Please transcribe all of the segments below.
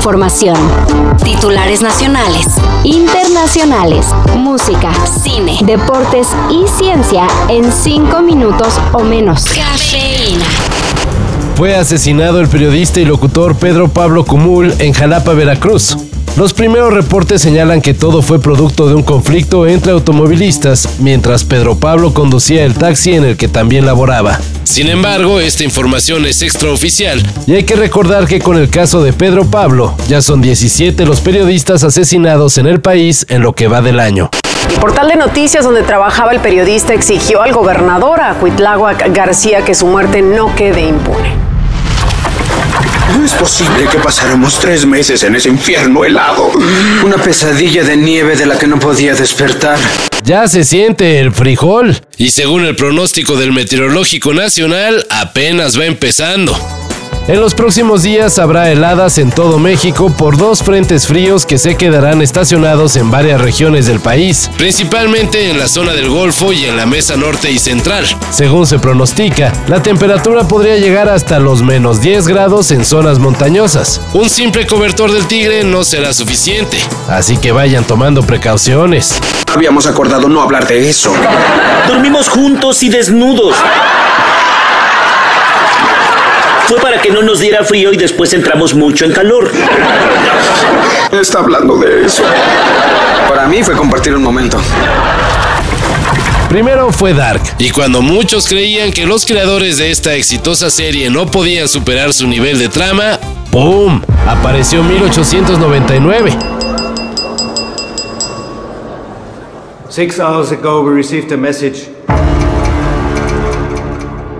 información. Titulares nacionales, internacionales, música, cine, deportes y ciencia en cinco minutos o menos. Cafeína. Fue asesinado el periodista y locutor Pedro Pablo Cumul en Jalapa, Veracruz. Los primeros reportes señalan que todo fue producto de un conflicto entre automovilistas mientras Pedro Pablo conducía el taxi en el que también laboraba. Sin embargo, esta información es extraoficial y hay que recordar que con el caso de Pedro Pablo ya son 17 los periodistas asesinados en el país en lo que va del año. El portal de noticias donde trabajaba el periodista exigió al gobernador, a Cuitláhuac García, que su muerte no quede impune. No es posible que pasáramos tres meses en ese infierno helado. Una pesadilla de nieve de la que no podía despertar. Ya se siente el frijol. Y según el pronóstico del Meteorológico Nacional, apenas va empezando. En los próximos días habrá heladas en todo México por dos frentes fríos que se quedarán estacionados en varias regiones del país, principalmente en la zona del Golfo y en la mesa norte y central. Según se pronostica, la temperatura podría llegar hasta los menos 10 grados en zonas montañosas. Un simple cobertor del tigre no será suficiente, así que vayan tomando precauciones. Habíamos acordado no hablar de eso. Dormimos juntos y desnudos. Fue para que no nos diera frío y después entramos mucho en calor. Está hablando de eso. Para mí fue compartir un momento. Primero fue Dark, y cuando muchos creían que los creadores de esta exitosa serie no podían superar su nivel de trama, ¡pum! Apareció 1899. Six hours ago, we received a message.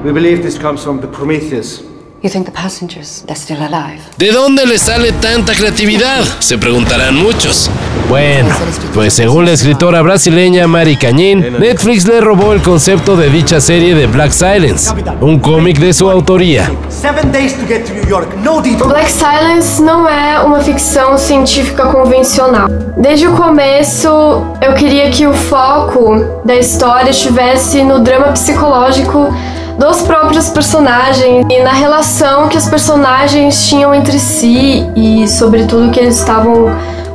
We believe this comes from the Prometheus. You think the passengers, they're still alive? ¿De dónde le sale tanta creatividad? Se preguntarán muchos. Bueno, pues según la escritora brasileña Mari Cañín, Netflix le robó el concepto de dicha serie de Black Silence, un cómic de su autoría. Black Silence não é uma ficção científica convencional. Desde o começo, eu queria que o foco da história estivesse no drama psicológico dos próprios personagens e na relação que os personagens tinham entre si e sobre tudo que eles estavam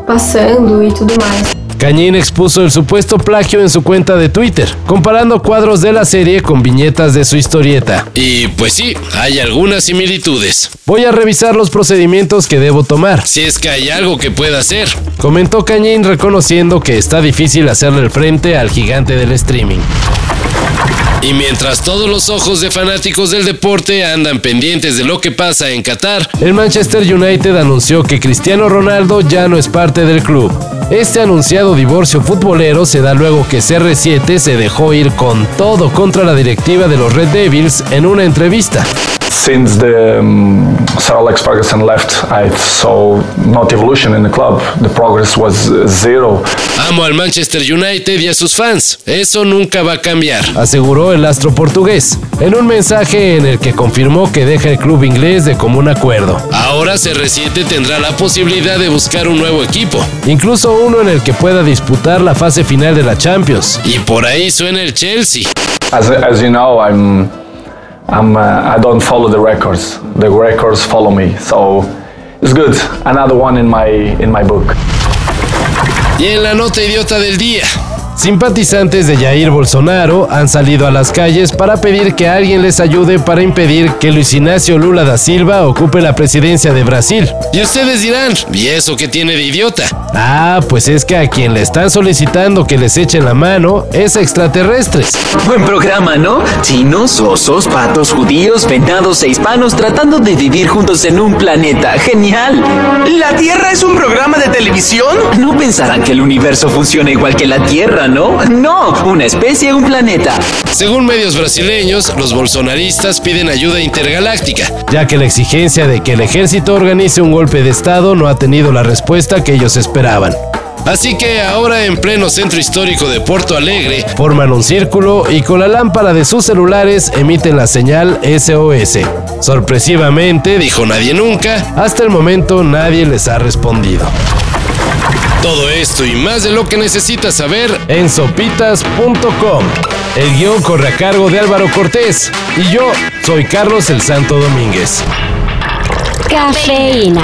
pasando e tudo mais. Cañín expuso el supuesto plagio en su cuenta de Twitter, comparando cuadros de la serie con viñetas de su historieta. Y pues sí, hay algunas similitudes. Voy a revisar los procedimientos que debo tomar, si es que hay algo que pueda hacer, comentó Cañín reconociendo que está difícil hacerle el frente al gigante del streaming. Y mientras todos los ojos de fanáticos del deporte andan pendientes de lo que pasa en Qatar, el Manchester United anunció que Cristiano Ronaldo ya no es parte del club. Este anunciado divorcio futbolero se da luego que CR7 se dejó ir con todo contra la directiva de los Red Devils en una entrevista. Since the um, Sir Alex Ferguson left, I saw not evolution in the club. The progress was zero. Amo al Manchester United y a sus fans. Eso nunca va a cambiar, aseguró el astro portugués, en un mensaje en el que confirmó que deja el club inglés de común acuerdo. Ahora CR7 tendrá la posibilidad de buscar un nuevo equipo, incluso uno en el que pueda disputar la fase final de la Champions. Y por ahí suena el Chelsea. As, as you know, I'm, I'm, uh, I don't follow the records. The records follow me. So it's good. Another one in my, in my book. Y en la nota idiota del día. Simpatizantes de Jair Bolsonaro han salido a las calles para pedir que alguien les ayude para impedir que Luis Ignacio Lula da Silva ocupe la presidencia de Brasil. Y ustedes dirán, ¿y eso qué tiene de idiota? Ah, pues es que a quien le están solicitando que les echen la mano es extraterrestres. Buen programa, ¿no? Chinos, osos, patos, judíos, venados e hispanos tratando de vivir juntos en un planeta. ¡Genial! ¿La Tierra es un programa de televisión? No pensarán que el universo funciona igual que la Tierra, ¿no? No, una especie, un planeta. Según medios brasileños, los bolsonaristas piden ayuda intergaláctica, ya que la exigencia de que el ejército organice un golpe de Estado no ha tenido la respuesta que ellos Así que ahora en pleno centro histórico de Porto Alegre forman un círculo y con la lámpara de sus celulares emiten la señal SOS. Sorpresivamente, dijo nadie nunca, hasta el momento nadie les ha respondido. Todo esto y más de lo que necesitas saber en sopitas.com. El guion corre a cargo de Álvaro Cortés y yo soy Carlos el Santo Domínguez. Cafeína.